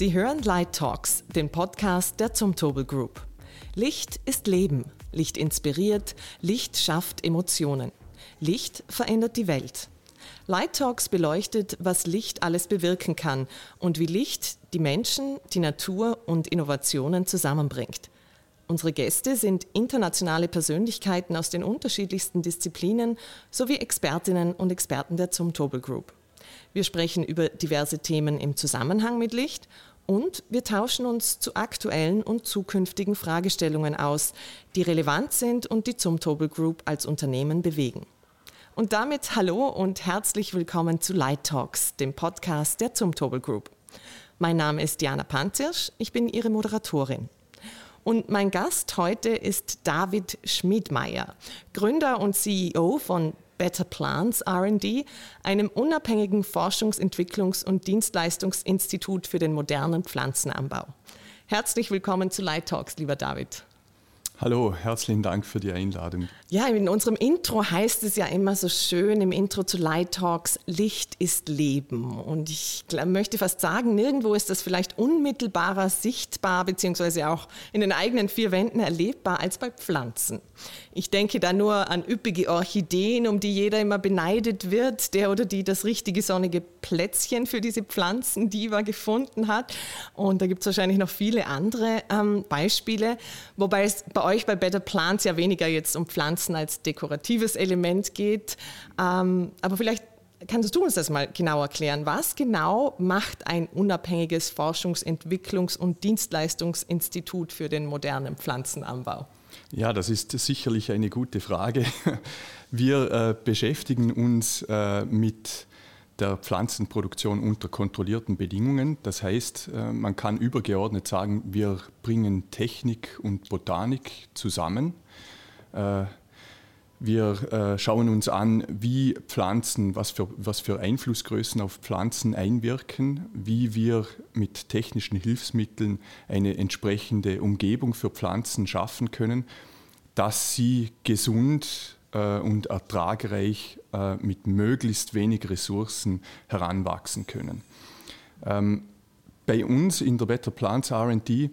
Sie hören Light Talks, den Podcast der Zumtobel Group. Licht ist Leben. Licht inspiriert. Licht schafft Emotionen. Licht verändert die Welt. Light Talks beleuchtet, was Licht alles bewirken kann und wie Licht die Menschen, die Natur und Innovationen zusammenbringt. Unsere Gäste sind internationale Persönlichkeiten aus den unterschiedlichsten Disziplinen sowie Expertinnen und Experten der Zumtobel Group. Wir sprechen über diverse Themen im Zusammenhang mit Licht und wir tauschen uns zu aktuellen und zukünftigen Fragestellungen aus, die relevant sind und die Zumtobel Group als Unternehmen bewegen. Und damit hallo und herzlich willkommen zu Light Talks, dem Podcast der Zumtobel Group. Mein Name ist Diana Panzirsch, ich bin Ihre Moderatorin. Und mein Gast heute ist David Schmidmeier, Gründer und CEO von Better Plants RD, einem unabhängigen Forschungs-, Entwicklungs- und Dienstleistungsinstitut für den modernen Pflanzenanbau. Herzlich willkommen zu Light Talks, lieber David. Hallo, herzlichen Dank für die Einladung. Ja, in unserem Intro heißt es ja immer so schön im Intro zu Light Talks, Licht ist Leben. Und ich möchte fast sagen, nirgendwo ist das vielleicht unmittelbarer sichtbar, beziehungsweise auch in den eigenen vier Wänden erlebbar als bei Pflanzen. Ich denke da nur an üppige Orchideen, um die jeder immer beneidet wird, der oder die das richtige sonnige Plätzchen für diese Pflanzen Diva gefunden hat. Und da gibt es wahrscheinlich noch viele andere ähm, Beispiele, wobei es bei euch bei Better Plants ja weniger jetzt um Pflanzen als dekoratives Element geht. Ähm, aber vielleicht kannst du uns das mal genau erklären? Was genau macht ein unabhängiges Forschungs-, Entwicklungs- und Dienstleistungsinstitut für den modernen Pflanzenanbau? Ja, das ist sicherlich eine gute Frage. Wir äh, beschäftigen uns äh, mit der Pflanzenproduktion unter kontrollierten Bedingungen. Das heißt, äh, man kann übergeordnet sagen, wir bringen Technik und Botanik zusammen. Wir äh, schauen uns an, wie Pflanzen, was für, was für Einflussgrößen auf Pflanzen einwirken, wie wir mit technischen Hilfsmitteln eine entsprechende Umgebung für Pflanzen schaffen können, dass sie gesund äh, und ertragreich äh, mit möglichst wenig Ressourcen heranwachsen können. Ähm, bei uns in der Better Plants RD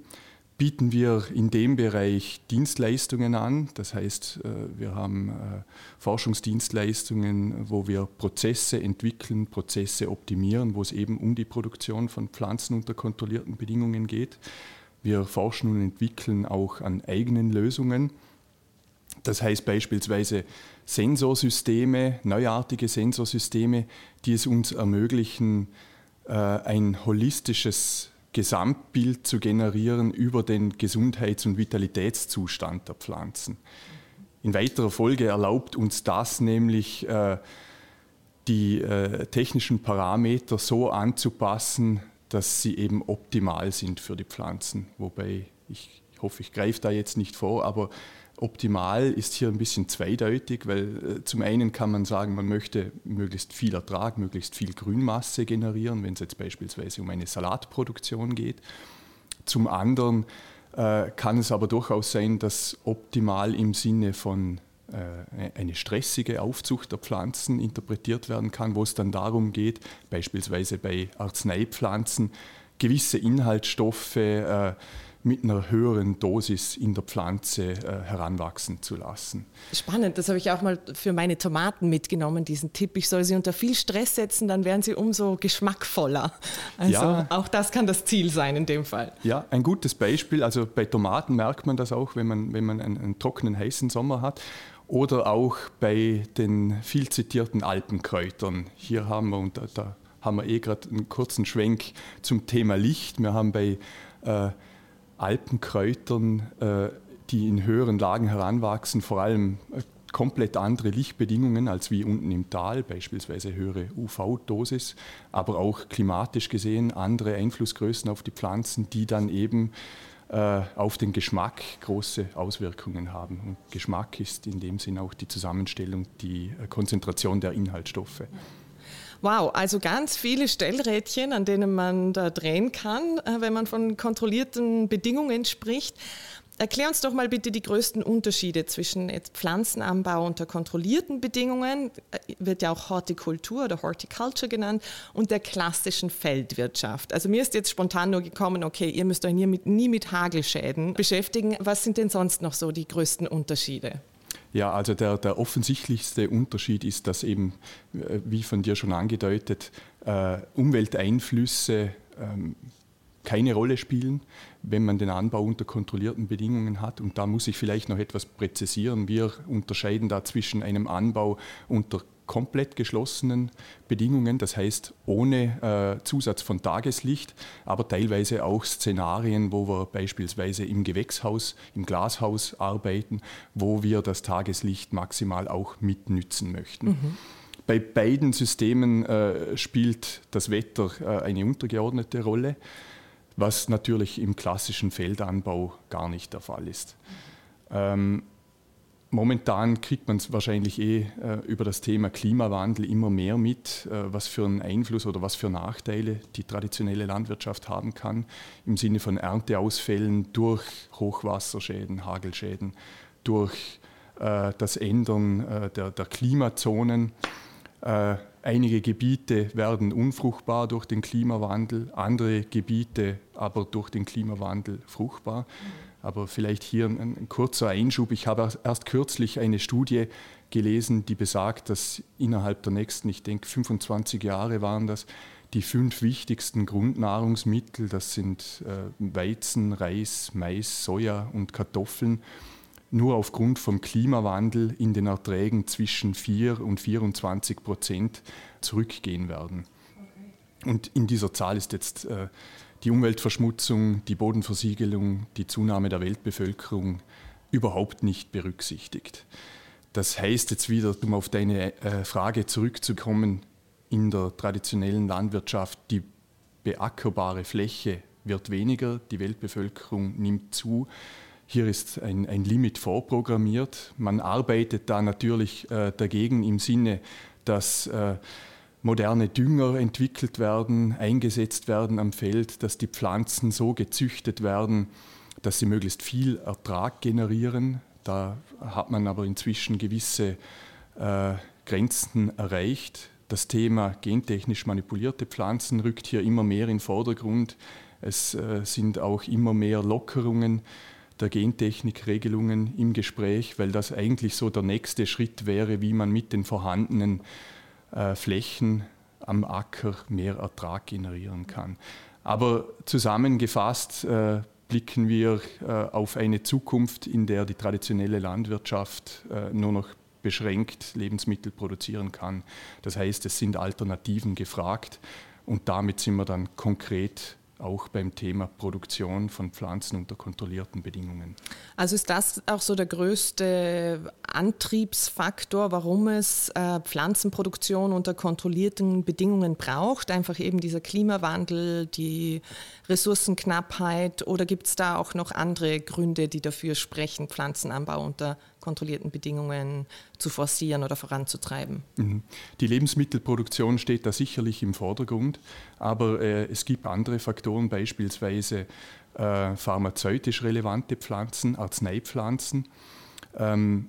bieten wir in dem Bereich Dienstleistungen an. Das heißt, äh, wir haben äh, Forschungsdienstleistungen, wo wir Prozesse entwickeln, Prozesse optimieren, wo es eben um die Produktion von Pflanzen unter kontrollierten Bedingungen geht. Wir forschen und entwickeln auch an eigenen Lösungen. Das heißt beispielsweise Sensorsysteme, neuartige Sensorsysteme, die es uns ermöglichen, äh, ein holistisches Gesamtbild zu generieren über den Gesundheits- und Vitalitätszustand der Pflanzen. In weiterer Folge erlaubt uns das nämlich, äh, die äh, technischen Parameter so anzupassen, dass sie eben optimal sind für die Pflanzen. Wobei ich, ich hoffe, ich greife da jetzt nicht vor, aber Optimal ist hier ein bisschen zweideutig, weil äh, zum einen kann man sagen, man möchte möglichst viel Ertrag, möglichst viel Grünmasse generieren, wenn es jetzt beispielsweise um eine Salatproduktion geht. Zum anderen äh, kann es aber durchaus sein, dass optimal im Sinne von äh, eine stressige Aufzucht der Pflanzen interpretiert werden kann, wo es dann darum geht, beispielsweise bei Arzneipflanzen gewisse Inhaltsstoffe äh, mit einer höheren Dosis in der Pflanze äh, heranwachsen zu lassen. Spannend, das habe ich auch mal für meine Tomaten mitgenommen, diesen Tipp. Ich soll sie unter viel Stress setzen, dann werden sie umso geschmackvoller. Also ja, auch das kann das Ziel sein in dem Fall. Ja, ein gutes Beispiel. Also bei Tomaten merkt man das auch, wenn man, wenn man einen, einen trockenen, heißen Sommer hat. Oder auch bei den viel zitierten Alpenkräutern. Hier haben wir, und da, da haben wir eh gerade einen kurzen Schwenk zum Thema Licht. Wir haben bei äh, Alpenkräutern, äh, die in höheren Lagen heranwachsen, vor allem äh, komplett andere Lichtbedingungen als wie unten im Tal, beispielsweise höhere UV-Dosis, aber auch klimatisch gesehen andere Einflussgrößen auf die Pflanzen, die dann eben äh, auf den Geschmack große Auswirkungen haben. Und Geschmack ist in dem Sinn auch die Zusammenstellung, die Konzentration der Inhaltsstoffe. Wow, also ganz viele Stellrädchen, an denen man da drehen kann, äh, wenn man von kontrollierten Bedingungen spricht. Erklär uns doch mal bitte die größten Unterschiede zwischen Pflanzenanbau unter kontrollierten Bedingungen, äh, wird ja auch Hortikultur oder Horticulture genannt, und der klassischen Feldwirtschaft. Also mir ist jetzt spontan nur gekommen, okay, ihr müsst euch nie mit, nie mit Hagelschäden beschäftigen. Was sind denn sonst noch so die größten Unterschiede? Ja, also der, der offensichtlichste Unterschied ist, dass eben, äh, wie von dir schon angedeutet, äh, Umwelteinflüsse ähm, keine Rolle spielen, wenn man den Anbau unter kontrollierten Bedingungen hat. Und da muss ich vielleicht noch etwas präzisieren. Wir unterscheiden da zwischen einem Anbau unter komplett geschlossenen Bedingungen, das heißt ohne äh, Zusatz von Tageslicht, aber teilweise auch Szenarien, wo wir beispielsweise im Gewächshaus, im Glashaus arbeiten, wo wir das Tageslicht maximal auch mitnützen möchten. Mhm. Bei beiden Systemen äh, spielt das Wetter äh, eine untergeordnete Rolle was natürlich im klassischen Feldanbau gar nicht der Fall ist. Ähm, momentan kriegt man es wahrscheinlich eh äh, über das Thema Klimawandel immer mehr mit, äh, was für einen Einfluss oder was für Nachteile die traditionelle Landwirtschaft haben kann, im Sinne von Ernteausfällen durch Hochwasserschäden, Hagelschäden, durch äh, das Ändern äh, der, der, Klimazonen. Äh, Einige Gebiete werden unfruchtbar durch den Klimawandel, andere Gebiete aber durch den Klimawandel fruchtbar. Aber vielleicht hier ein, ein, kurzer Einschub. Ich habe erst kürzlich eine Studie gelesen, die besagt, dass innerhalb der nächsten, ich denke 25 Jahre waren das, die fünf wichtigsten Grundnahrungsmittel, das sind äh, Weizen, Reis, Mais, Soja und Kartoffeln, nur aufgrund vom Klimawandel in den Erträgen zwischen 4 und 24 Prozent zurückgehen werden. Und in dieser Zahl ist jetzt äh, die Umweltverschmutzung, die Bodenversiegelung, die Zunahme der Weltbevölkerung überhaupt nicht berücksichtigt. Das heißt jetzt wieder, um auf deine äh, Frage zurückzukommen, in der traditionellen Landwirtschaft, die beackerbare Fläche wird weniger, die Weltbevölkerung nimmt zu. Hier ist ein, ein Limit vorprogrammiert. Man arbeitet da natürlich äh, dagegen im Sinne, dass äh, moderne Dünger entwickelt werden, eingesetzt werden am Feld, dass die Pflanzen so gezüchtet werden, dass sie möglichst viel Ertrag generieren. Da hat man aber inzwischen gewisse äh, Grenzen erreicht. Das Thema gentechnisch manipulierte Pflanzen rückt hier immer mehr in den Vordergrund. Es äh, sind auch immer mehr Lockerungen der Gentechnikregelungen im Gespräch, weil das eigentlich so der nächste Schritt wäre, wie man mit den vorhandenen Flächen am Acker mehr Ertrag generieren kann. Aber zusammengefasst äh, blicken wir äh, auf eine Zukunft, in der die traditionelle Landwirtschaft äh, nur noch beschränkt Lebensmittel produzieren kann. Das heißt, es sind Alternativen gefragt und damit sind wir dann konkret auch beim Thema Produktion von Pflanzen unter kontrollierten Bedingungen. Also ist das auch so der größte Antriebsfaktor, warum es äh, Pflanzenproduktion unter kontrollierten Bedingungen braucht? Einfach eben dieser Klimawandel, die Ressourcenknappheit oder gibt es da auch noch andere Gründe, die dafür sprechen, Pflanzenanbau unter kontrollierten Bedingungen zu forcieren oder voranzutreiben. Mhm. Die Lebensmittelproduktion steht da sicherlich im Vordergrund, aber äh, es gibt andere Faktoren, beispielsweise äh, pharmazeutisch relevante Pflanzen, Arzneipflanzen. Ähm,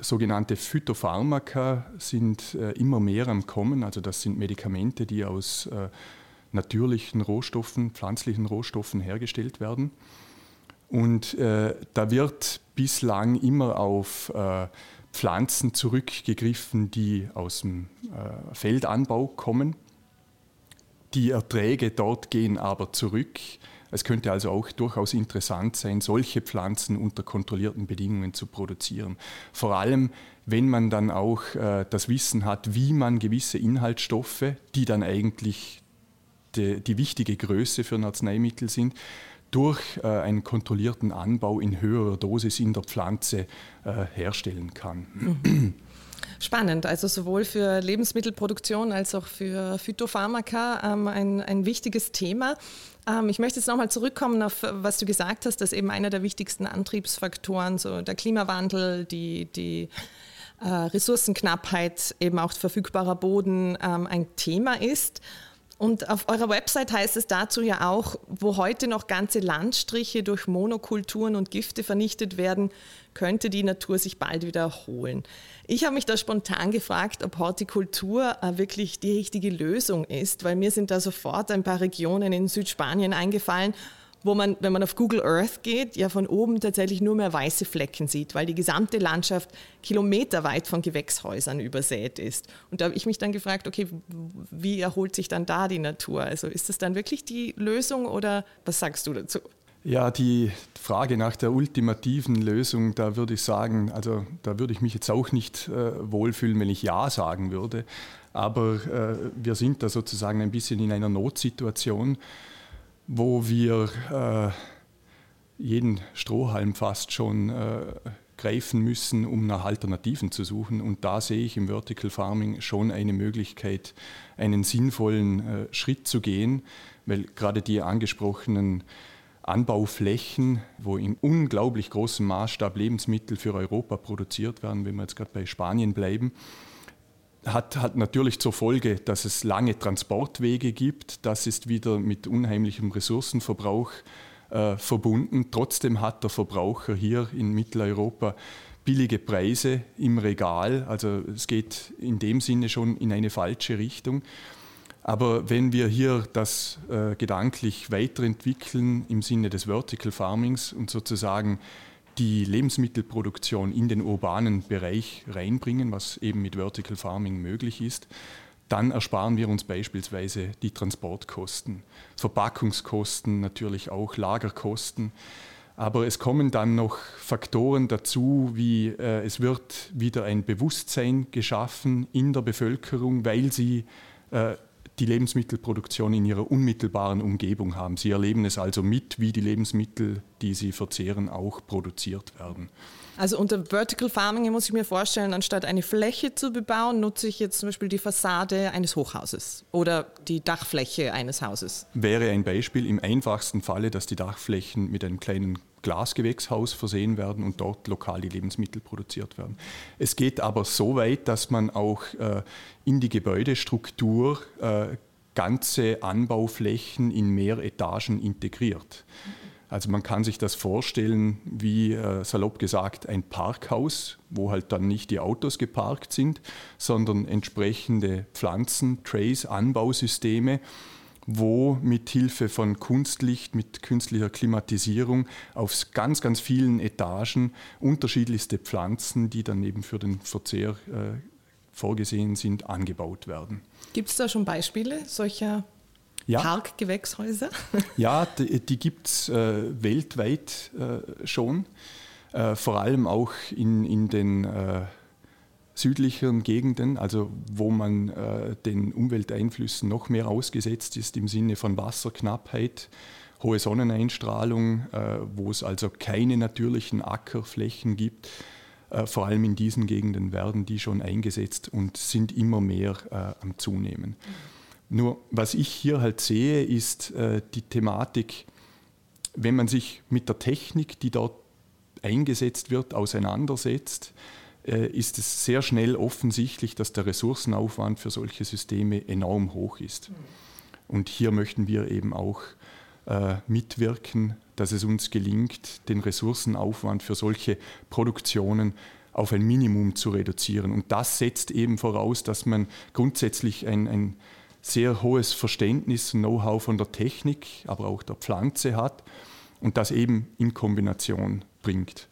sogenannte Phytopharmaka sind äh, immer mehr am Kommen, also das sind Medikamente, die aus äh, natürlichen Rohstoffen, pflanzlichen Rohstoffen hergestellt werden. Und äh, da wird bislang immer auf äh, Pflanzen zurückgegriffen, die aus dem äh, Feldanbau kommen. Die Erträge dort gehen aber zurück. Es könnte also auch durchaus interessant sein, solche Pflanzen unter kontrollierten Bedingungen zu produzieren. Vor allem, wenn man dann auch äh, das Wissen hat, wie man gewisse Inhaltsstoffe, die dann eigentlich die, die wichtige Größe für ein Arzneimittel sind, durch äh, einen kontrollierten Anbau in höherer Dosis in der Pflanze äh, herstellen kann. Mhm. Spannend, also sowohl für Lebensmittelproduktion als auch für Phytopharmaka ähm, ein, ein wichtiges Thema. Ähm, ich möchte jetzt nochmal zurückkommen auf, was du gesagt hast, dass eben einer der wichtigsten Antriebsfaktoren, so der Klimawandel, die, die äh, Ressourcenknappheit, eben auch verfügbarer Boden ähm, ein Thema ist. Und auf eurer Website heißt es dazu ja auch, wo heute noch ganze Landstriche durch Monokulturen und Gifte vernichtet werden, könnte die Natur sich bald wieder erholen. Ich habe mich da spontan gefragt, ob Hortikultur äh, wirklich die richtige Lösung ist, weil mir sind da sofort ein paar Regionen in Südspanien eingefallen, wo man, wenn man auf Google Earth geht, ja von oben tatsächlich nur mehr weiße Flecken sieht, weil die gesamte Landschaft kilometerweit von Gewächshäusern übersät ist. Und da habe ich mich dann gefragt, okay, wie erholt sich dann da die Natur? Also ist das dann wirklich die Lösung oder was sagst du dazu? Ja, die Frage nach der ultimativen Lösung, da würde ich sagen, also da würde ich mich jetzt auch nicht äh, wohlfühlen, wenn ich Ja sagen würde. Aber äh, wir sind da sozusagen ein bisschen in einer Notsituation wo wir äh, jeden Strohhalm fast schon äh, greifen müssen, um nach Alternativen zu suchen. Und da sehe ich im Vertical Farming schon eine Möglichkeit, einen sinnvollen äh, Schritt zu gehen, weil gerade die angesprochenen Anbauflächen, wo in unglaublich großem Maßstab Lebensmittel für Europa produziert werden, wenn wir jetzt gerade bei Spanien bleiben, hat, hat natürlich zur Folge, dass es lange Transportwege gibt. Das ist wieder mit unheimlichem Ressourcenverbrauch äh, verbunden. Trotzdem hat der Verbraucher hier in Mitteleuropa billige Preise im Regal. Also es geht in dem Sinne schon in eine falsche Richtung. Aber wenn wir hier das äh, gedanklich weiterentwickeln im Sinne des Vertical Farmings und sozusagen die Lebensmittelproduktion in den urbanen Bereich reinbringen, was eben mit Vertical Farming möglich ist, dann ersparen wir uns beispielsweise die Transportkosten, Verpackungskosten, natürlich auch Lagerkosten. Aber es kommen dann noch Faktoren dazu, wie äh, es wird wieder ein Bewusstsein geschaffen in der Bevölkerung, weil sie äh, die Lebensmittelproduktion in ihrer unmittelbaren Umgebung haben. Sie erleben es also mit, wie die Lebensmittel, die sie verzehren, auch produziert werden. Also unter Vertical Farming muss ich mir vorstellen, anstatt eine Fläche zu bebauen, nutze ich jetzt zum Beispiel die Fassade eines Hochhauses oder die Dachfläche eines Hauses. Wäre ein Beispiel im einfachsten Falle, dass die Dachflächen mit einem kleinen Glasgewächshaus versehen werden und dort lokal die Lebensmittel produziert werden. Es geht aber so weit, dass man auch äh, in die Gebäudestruktur äh, ganze Anbauflächen in mehr Etagen integriert. Also man kann sich das vorstellen wie äh, salopp gesagt ein Parkhaus, wo halt dann nicht die Autos geparkt sind, sondern entsprechende Pflanzen, Trays, Anbausysteme wo mit Hilfe von Kunstlicht, mit künstlicher Klimatisierung auf ganz, ganz vielen Etagen unterschiedlichste Pflanzen, die dann eben für den Verzehr äh, vorgesehen sind, angebaut werden. Gibt es da schon Beispiele solcher ja. Parkgewächshäuser? Ja, die, die gibt es äh, weltweit äh, schon, äh, vor allem auch in, in den äh, südlicheren Gegenden, also wo man äh, den Umwelteinflüssen noch mehr ausgesetzt ist im Sinne von Wasserknappheit, hohe Sonneneinstrahlung, äh, wo es also keine natürlichen Ackerflächen gibt. Vor allem in diesen Gegenden werden die schon eingesetzt und sind immer mehr am Zunehmen. Nur was ich hier halt sehe, ist äh, die Thematik, wenn man sich mit der Technik, die dort eingesetzt wird, auseinandersetzt, äh, ist es sehr schnell offensichtlich, dass der Ressourcenaufwand für solche Systeme enorm hoch ist. Und hier möchten wir eben auch äh, mitwirken, dass es uns gelingt, den Ressourcenaufwand für solche Produktionen auf ein Minimum zu reduzieren. Und das setzt eben voraus, dass man grundsätzlich ein, ein sehr hohes Verständnis, Know-how von der Technik, aber auch der Pflanze hat und das eben in Kombination bringt.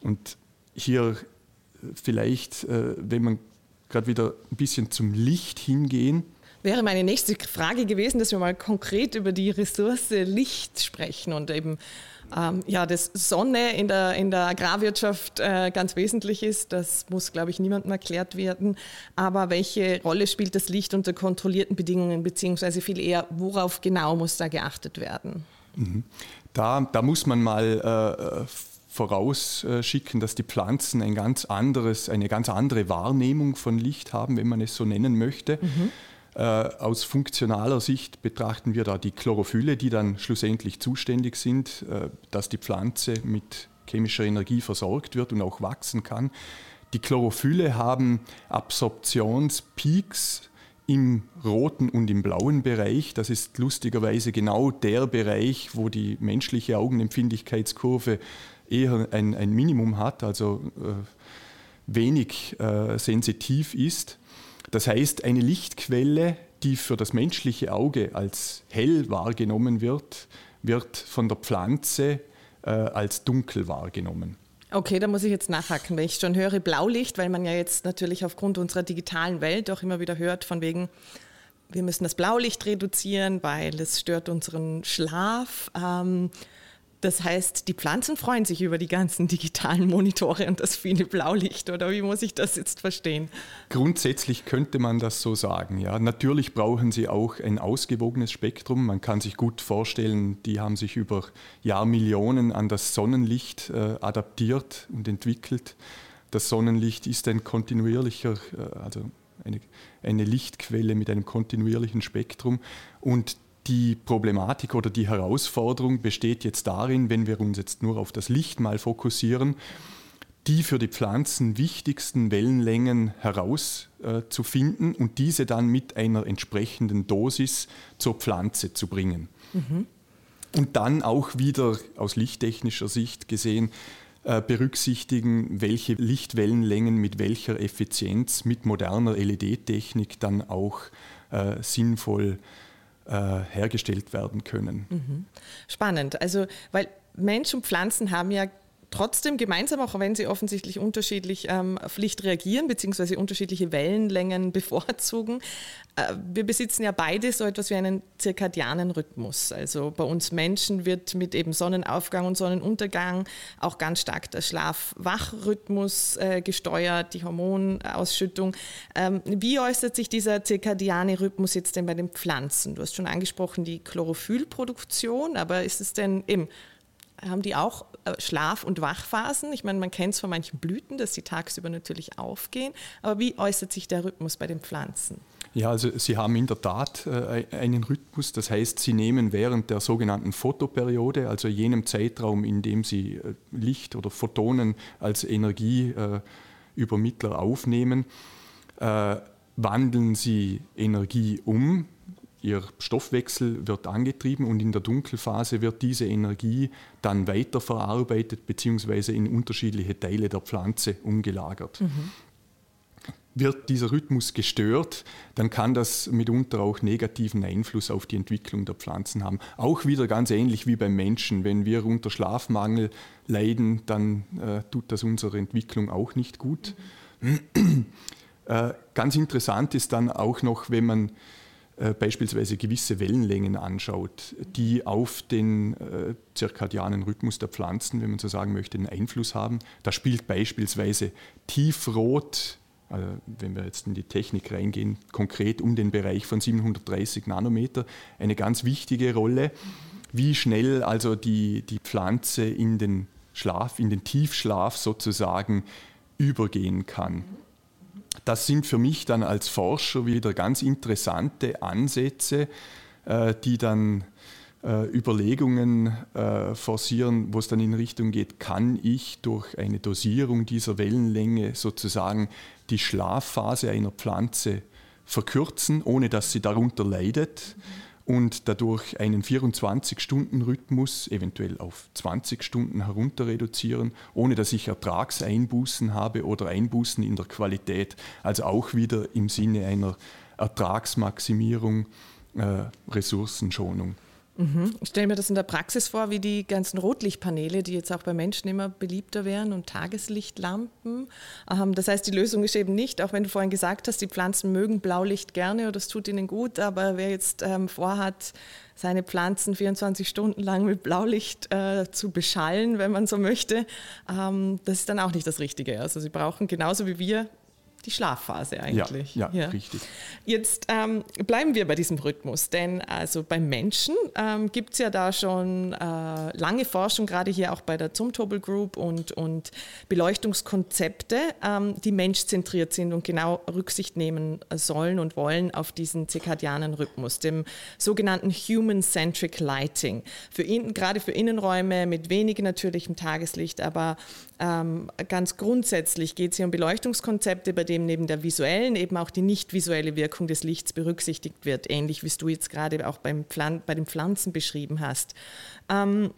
Und hier vielleicht, äh, wenn man gerade wieder ein bisschen zum Licht hingehen. Wäre meine nächste Frage gewesen, dass wir mal konkret über die Ressource Licht sprechen und eben ähm, ja, dass Sonne in der, in der Agrarwirtschaft äh, ganz wesentlich ist. Das muss, glaube ich, niemandem erklärt werden. Aber welche Rolle spielt das Licht unter kontrollierten Bedingungen, beziehungsweise viel eher, worauf genau muss da geachtet werden? Mhm. Da, da muss man mal äh, vorausschicken, dass die Pflanzen ein ganz anderes, eine ganz andere Wahrnehmung von Licht haben, wenn man es so nennen möchte. Mhm. Äh, aus funktionaler Sicht betrachten wir da die Chlorophylle, die dann schlussendlich zuständig sind, äh, dass die Pflanze mit chemischer Energie versorgt wird und auch wachsen kann. Die Chlorophylle haben Absorptionspeaks im roten und im blauen Bereich. Das ist lustigerweise genau der Bereich, wo die menschliche Augenempfindlichkeitskurve eher ein, ein Minimum hat, also äh, wenig äh, sensitiv ist. Das heißt, eine Lichtquelle, die für das menschliche Auge als hell wahrgenommen wird, wird von der Pflanze äh, als dunkel wahrgenommen. Okay, da muss ich jetzt nachhaken, wenn ich schon höre Blaulicht, weil man ja jetzt natürlich aufgrund unserer digitalen Welt auch immer wieder hört, von wegen, wir müssen das Blaulicht reduzieren, weil es stört unseren Schlaf. Ähm, das heißt, die Pflanzen freuen sich über die ganzen digitalen Monitore und das viele Blaulicht, oder wie muss ich das jetzt verstehen? Grundsätzlich könnte man das so sagen. Ja. Natürlich brauchen sie auch ein ausgewogenes Spektrum. Man kann sich gut vorstellen, die haben sich über Jahrmillionen an das Sonnenlicht äh, adaptiert und entwickelt. Das Sonnenlicht ist ein kontinuierlicher, äh, also eine, eine Lichtquelle mit einem kontinuierlichen Spektrum und die Problematik oder die Herausforderung besteht jetzt darin, wenn wir uns jetzt nur auf das Licht mal fokussieren, die für die Pflanzen wichtigsten Wellenlängen herauszufinden äh, und diese dann mit einer entsprechenden Dosis zur Pflanze zu bringen. Mhm. Und dann auch wieder aus lichttechnischer Sicht gesehen äh, berücksichtigen, welche Lichtwellenlängen mit welcher Effizienz mit moderner LED-Technik dann auch äh, sinnvoll äh, hergestellt werden können. Mhm. Spannend. Also, weil Mensch und Pflanzen haben ja trotzdem gemeinsam, auch wenn sie offensichtlich unterschiedlich ähm, Licht reagieren, beziehungsweise unterschiedliche Wellenlängen bevorzugen. Äh, wir besitzen ja beide so etwas wie einen zirkadianen Rhythmus. Also bei uns Menschen wird mit eben Sonnenaufgang und Sonnenuntergang auch ganz stark der Schlaf-Wach-Rhythmus äh, gesteuert, die Hormonausschüttung. Ähm, wie äußert sich dieser zirkadiane Rhythmus jetzt denn bei den Pflanzen? Du hast schon angesprochen die Chlorophyllproduktion, aber ist es denn eben haben die auch äh, Schlaf- und Wachphasen. Ich meine, man kennt es von manchen Blüten, dass sie tagsüber natürlich aufgehen. Aber wie äußert sich der Rhythmus bei den Pflanzen? Ja, also sie haben in der Tat äh, einen Rhythmus. Das heißt, sie nehmen während der sogenannten Photoperiode, also jenem Zeitraum, in dem sie äh, Licht oder Photonen als Energieübermittler aufnehmen, wandeln sie Energie um Ihr Stoffwechsel wird angetrieben und in der Dunkelphase wird diese Energie dann weiterverarbeitet bzw. in unterschiedliche Teile der Pflanze umgelagert. Mhm. Wird dieser Rhythmus gestört, dann kann das mitunter auch negativen Einfluss auf die Entwicklung der Pflanzen haben. Auch wieder ganz ähnlich wie beim Menschen. Wenn wir unter Schlafmangel leiden, dann äh, tut das unserer Entwicklung auch nicht gut. Mhm. Äh, ganz interessant ist dann auch noch, wenn man äh, beispielsweise gewisse Wellenlängen anschaut, die auf den äh, zirkadianen Rhythmus der Pflanzen, wenn man so sagen möchte, einen Einfluss haben. Da spielt beispielsweise Tiefrot, also wenn wir jetzt in die Technik reingehen, konkret um den Bereich von 730 Nanometer, eine ganz wichtige Rolle, wie schnell also die, die Pflanze in den Schlaf, in den Tiefschlaf sozusagen übergehen kann. Das sind für mich dann als Forscher wieder ganz interessante Ansätze, äh, die dann äh, Überlegungen äh, forcieren, wo es dann in Richtung geht, kann ich durch eine Dosierung dieser Wellenlänge sozusagen die Schlafphase einer Pflanze verkürzen, ohne dass sie darunter leidet. Mhm und dadurch einen 24-Stunden-Rhythmus eventuell auf 20 Stunden herunter reduzieren, ohne dass ich Ertragseinbußen habe oder Einbußen in der Qualität. Also auch wieder im Sinne einer Ertragsmaximierung, äh, Ressourcenschonung. Mhm. Ich stelle mir das in der Praxis vor, wie die ganzen Rotlichtpaneele, die jetzt auch bei Menschen immer beliebter werden und Tageslichtlampen. Das heißt, die Lösung ist eben nicht, auch wenn du vorhin gesagt hast, die Pflanzen mögen Blaulicht gerne oder es tut ihnen gut, aber wer jetzt ähm, vorhat, seine Pflanzen 24 Stunden lang mit Blaulicht äh, zu beschallen, wenn man so möchte, ähm, das ist dann auch nicht das Richtige. Also sie brauchen genauso wie wir die Schlafphase eigentlich. Ja, ja, ja. richtig. Jetzt ähm, bleiben wir bei diesem Rhythmus, denn also beim Menschen ähm, gibt es ja da schon äh, lange Forschung, gerade hier auch bei der Zumtobel Group und, und Beleuchtungskonzepte, ähm, die menschzentriert sind und genau Rücksicht nehmen sollen und wollen auf diesen zirkadianen Rhythmus, dem sogenannten Human-Centric Lighting. Für in, gerade für Innenräume mit wenig natürlichem Tageslicht, aber ganz grundsätzlich geht es hier um Beleuchtungskonzepte, bei denen neben der visuellen eben auch die nicht visuelle Wirkung des Lichts berücksichtigt wird, ähnlich wie es du jetzt gerade auch beim Pflan bei den Pflanzen beschrieben hast. Ähm,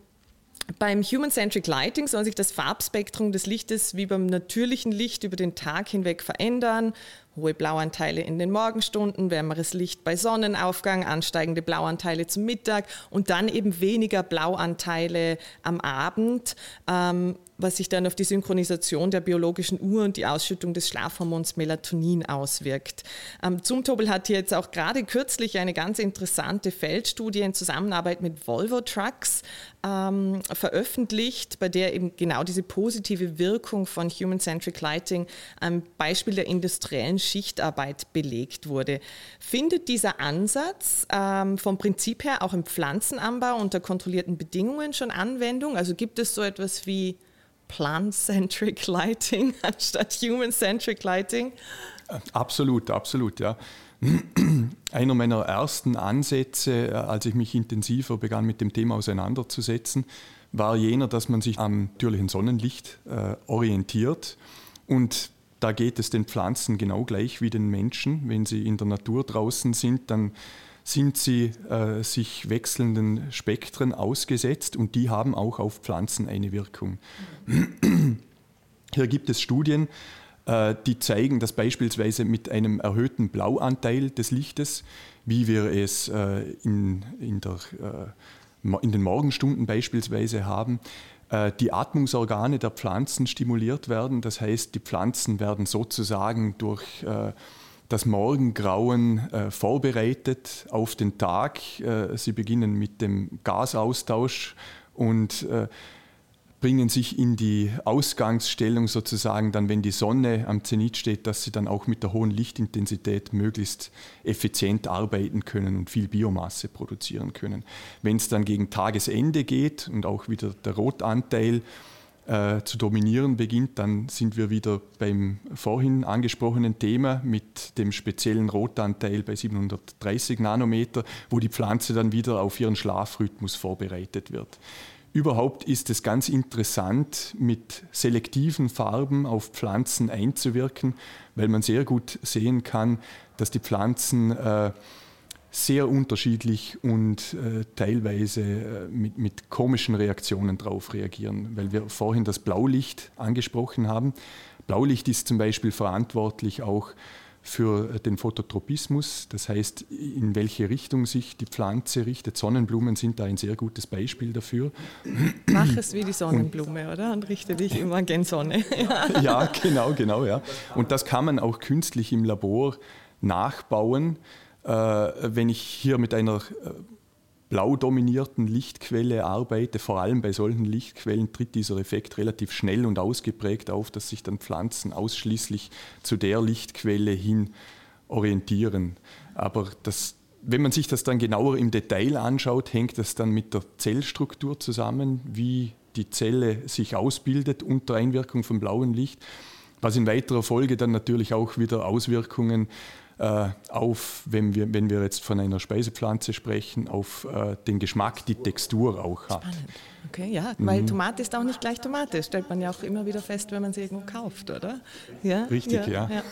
beim Human-Centric Lighting soll sich das Farbspektrum des Lichtes wie beim natürlichen Licht über den Tag hinweg verändern. Hohe Blauanteile in den Morgenstunden, wärmeres Licht bei Sonnenaufgang, ansteigende Blauanteile zum Mittag und dann eben weniger Blauanteile am Abend. Ähm, was sich dann auf die Synchronisation der biologischen Uhr und die Ausschüttung des Schlafhormons Melatonin auswirkt. Ähm, Zumtobel hat jetzt auch gerade kürzlich eine ganz interessante Feldstudie in Zusammenarbeit mit Volvo Trucks ähm, veröffentlicht, bei der eben genau diese positive Wirkung von Human-Centric Lighting am Beispiel der industriellen Schichtarbeit belegt wurde. Findet dieser Ansatz ähm, vom Prinzip her auch im Pflanzenanbau unter kontrollierten Bedingungen schon Anwendung? Also gibt es so etwas wie Plant-Centric Lighting anstatt Human-Centric Lighting? Absolut, absolut, ja. Einer meiner ersten Ansätze, äh, als ich mich intensiver begann mit dem Thema auseinanderzusetzen, war jener, dass man sich am natürlichen Sonnenlicht äh, orientiert. Und da geht es den Pflanzen genau gleich wie den Menschen. Wenn sie in der Natur draußen sind, dann sind sie äh, sich wechselnden Spektren ausgesetzt und die haben auch auf Pflanzen eine Wirkung. Hier gibt es Studien, äh, die zeigen, dass beispielsweise mit einem erhöhten Blauanteil des Lichtes, wie wir es äh, in, in, der, äh, in den Morgenstunden beispielsweise haben, die Atmungsorgane der Pflanzen stimuliert werden. Das heißt, die Pflanzen werden sozusagen durch äh, das Morgengrauen äh, vorbereitet auf den Tag. Äh, sie beginnen mit dem Gasaustausch und äh, bringen sich in die Ausgangsstellung sozusagen dann, wenn die Sonne am Zenit steht, dass sie dann auch mit der hohen Lichtintensität möglichst effizient arbeiten können und viel Biomasse produzieren können. Wenn es dann gegen Tagesende geht und auch wieder der Rotanteil äh, zu dominieren beginnt, dann sind wir wieder beim vorhin angesprochenen Thema mit dem speziellen Rotanteil bei 730 Nanometer, wo die Pflanze dann wieder auf ihren Schlafrhythmus vorbereitet wird. Überhaupt ist es ganz interessant, mit selektiven Farben auf Pflanzen einzuwirken, weil man sehr gut sehen kann, dass die Pflanzen äh, sehr unterschiedlich und äh, teilweise äh, mit, mit, komischen Reaktionen darauf reagieren, weil wir vorhin das Blaulicht angesprochen haben. Blaulicht ist zum Beispiel verantwortlich auch für den Phototropismus, das heißt, in welche Richtung sich die Pflanze richtet. Sonnenblumen sind da ein sehr gutes Beispiel dafür. Mach es wie die Sonnenblume, und, oder? Und richte dich immer gen Sonne. ja. ja, genau, genau, ja. Und das kann man auch künstlich im Labor nachbauen. Äh, wenn ich hier mit einer äh, blau dominierten Lichtquelle arbeite, vor allem bei solchen Lichtquellen tritt dieser Effekt relativ schnell und ausgeprägt auf, dass sich dann Pflanzen ausschließlich zu der Lichtquelle hin orientieren. Aber das, wenn man sich das dann genauer im Detail anschaut, hängt das dann mit der Zellstruktur zusammen, wie die Zelle sich ausbildet unter Einwirkung vom blauen Licht, was in weiterer Folge dann natürlich auch wieder Auswirkungen auf, wenn wir, wenn wir jetzt von einer Speisepflanze sprechen, auf äh, den Geschmack, die Textur auch hat. Spannend. Okay, ja, weil mhm. Tomate ist auch nicht gleich Tomate, stellt man ja auch immer wieder fest, wenn man sie irgendwo kauft, oder? Ja, Richtig, ja. Ja, ja.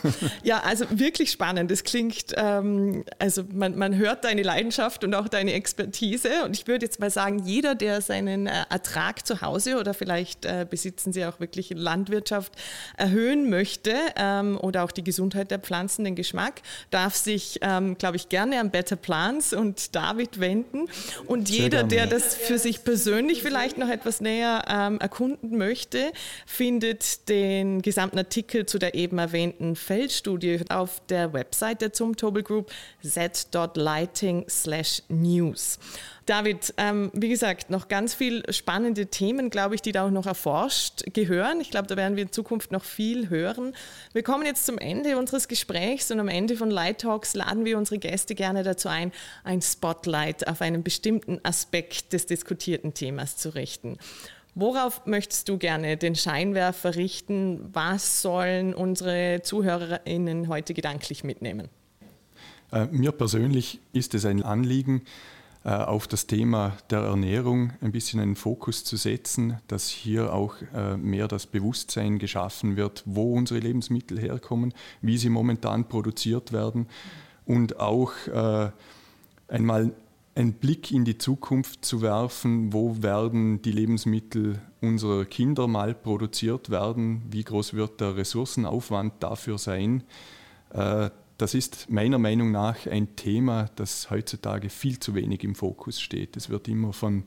ja also wirklich spannend. Es klingt, ähm, also man, man hört deine Leidenschaft und auch deine Expertise. Und ich würde jetzt mal sagen, jeder, der seinen äh, Ertrag zu Hause oder vielleicht äh, besitzen sie auch wirklich Landwirtschaft erhöhen möchte ähm, oder auch die Gesundheit der Pflanzen, den Geschmack, darf sich, ähm, glaube ich, gerne an Better Plants und David wenden. Und Sehr jeder, gerne. der das für sich persönlich vielleicht vielleicht noch etwas näher ähm, erkunden möchte, findet den gesamten Artikel zu der eben erwähnten Feldstudie auf der Website der Zumtobel Group z.lighting/news. David, ähm, wie gesagt, noch ganz viele spannende Themen, glaube ich, die da auch noch erforscht gehören. Ich glaube, da werden wir in Zukunft noch viel hören. Wir kommen jetzt zum Ende unseres Gesprächs und am Ende von Light Talks laden wir unsere Gäste gerne dazu ein, ein Spotlight auf einen bestimmten Aspekt des diskutierten Themas zu richten. Worauf möchtest du gerne den Scheinwerfer richten? Was sollen unsere ZuhörerInnen heute gedanklich mitnehmen? Äh, mir persönlich ist es ein Anliegen, auf das Thema der Ernährung ein bisschen einen Fokus zu setzen, dass hier auch äh, mehr das Bewusstsein geschaffen wird, wo unsere Lebensmittel herkommen, wie sie momentan produziert werden und auch äh, einmal einen Blick in die Zukunft zu werfen, wo werden die Lebensmittel unserer Kinder mal produziert werden, wie groß wird der Ressourcenaufwand dafür sein das ist meiner Meinung nach ein Thema, das heutzutage viel zu wenig im Fokus steht. Es wird immer von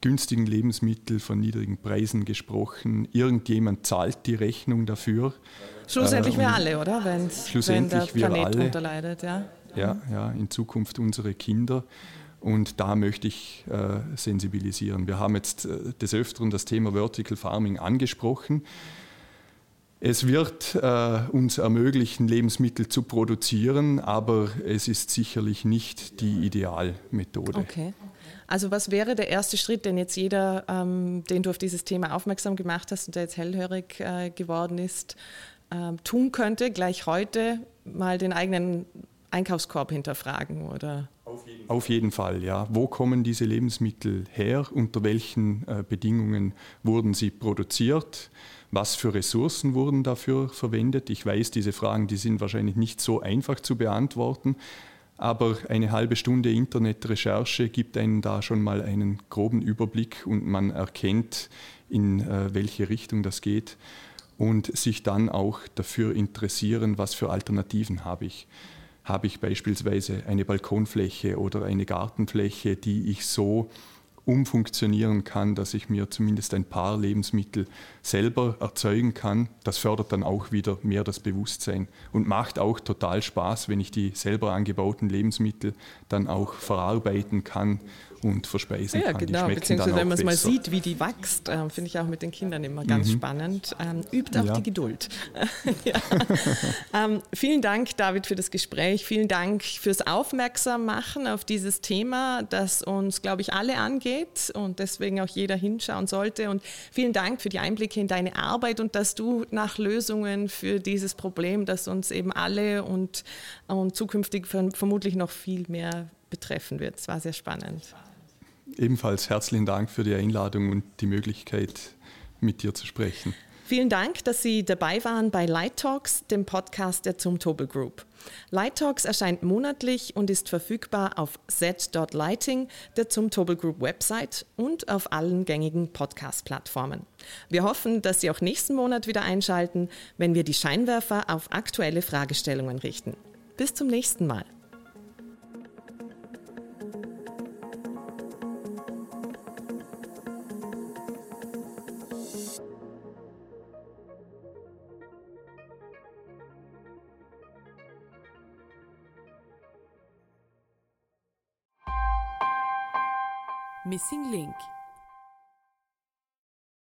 günstigen Lebensmitteln, von niedrigen Preisen gesprochen. Irgendjemand zahlt die Rechnung dafür. Schlussendlich äh, wir alle, oder? Wenn's, schlussendlich wenn der Planet darunter leidet, ja. Ja, ja, in Zukunft unsere Kinder. Und da möchte ich äh, sensibilisieren. Wir haben jetzt äh, des Öfteren das Thema Vertical Farming angesprochen. Es wird äh, uns ermöglichen, Lebensmittel zu produzieren, aber es ist sicherlich nicht die Idealmethode. Okay. Also was wäre der erste Schritt, den jetzt jeder, ähm, den du auf dieses Thema aufmerksam gemacht hast und der jetzt hellhörig äh, geworden ist, äh, tun könnte, gleich heute mal den eigenen Einkaufskorb hinterfragen, oder? Auf jeden, Auf jeden Fall, ja. Wo kommen diese Lebensmittel her? Unter welchen äh, Bedingungen wurden sie produziert? Was für Ressourcen wurden dafür verwendet? Ich weiß, diese Fragen, die sind wahrscheinlich nicht so einfach zu beantworten, aber eine halbe Stunde Internetrecherche gibt einen da schon mal einen groben Überblick und man erkennt, in äh, welche Richtung das geht und sich dann auch dafür interessieren, was für Alternativen habe ich. Habe ich beispielsweise eine Balkonfläche oder eine Gartenfläche, die ich so umfunktionieren kann, dass ich mir zumindest ein paar Lebensmittel selber erzeugen kann. Das fördert dann auch wieder mehr das Bewusstsein und macht auch total Spaß, wenn ich die selber angebauten Lebensmittel dann auch verarbeiten kann und verspeisen ja, kann. Ja, genau, beziehungsweise wenn man es mal sieht, wie die wächst, äh, finde ich auch mit den Kindern immer ganz mhm. spannend. Ähm, übt auch ja. die Geduld. ähm, vielen Dank, David, für das Gespräch. Vielen Dank fürs Aufmerksammachen auf dieses Thema, das uns, glaube ich, alle angeht und deswegen auch jeder hinschauen sollte. Und vielen Dank für die Einblicke in deine Arbeit und dass du nach Lösungen für dieses Problem, das uns eben alle und, und zukünftig vermutlich noch viel mehr betreffen wird. Es war sehr spannend. Ebenfalls herzlichen Dank für die Einladung und die Möglichkeit, mit dir zu sprechen. Vielen Dank, dass Sie dabei waren bei Light Talks, dem Podcast der Zumtobel Group. Light Talks erscheint monatlich und ist verfügbar auf z.lighting, der Zumtobel Group Website und auf allen gängigen Podcast-Plattformen. Wir hoffen, dass Sie auch nächsten Monat wieder einschalten, wenn wir die Scheinwerfer auf aktuelle Fragestellungen richten. Bis zum nächsten Mal. Missing Link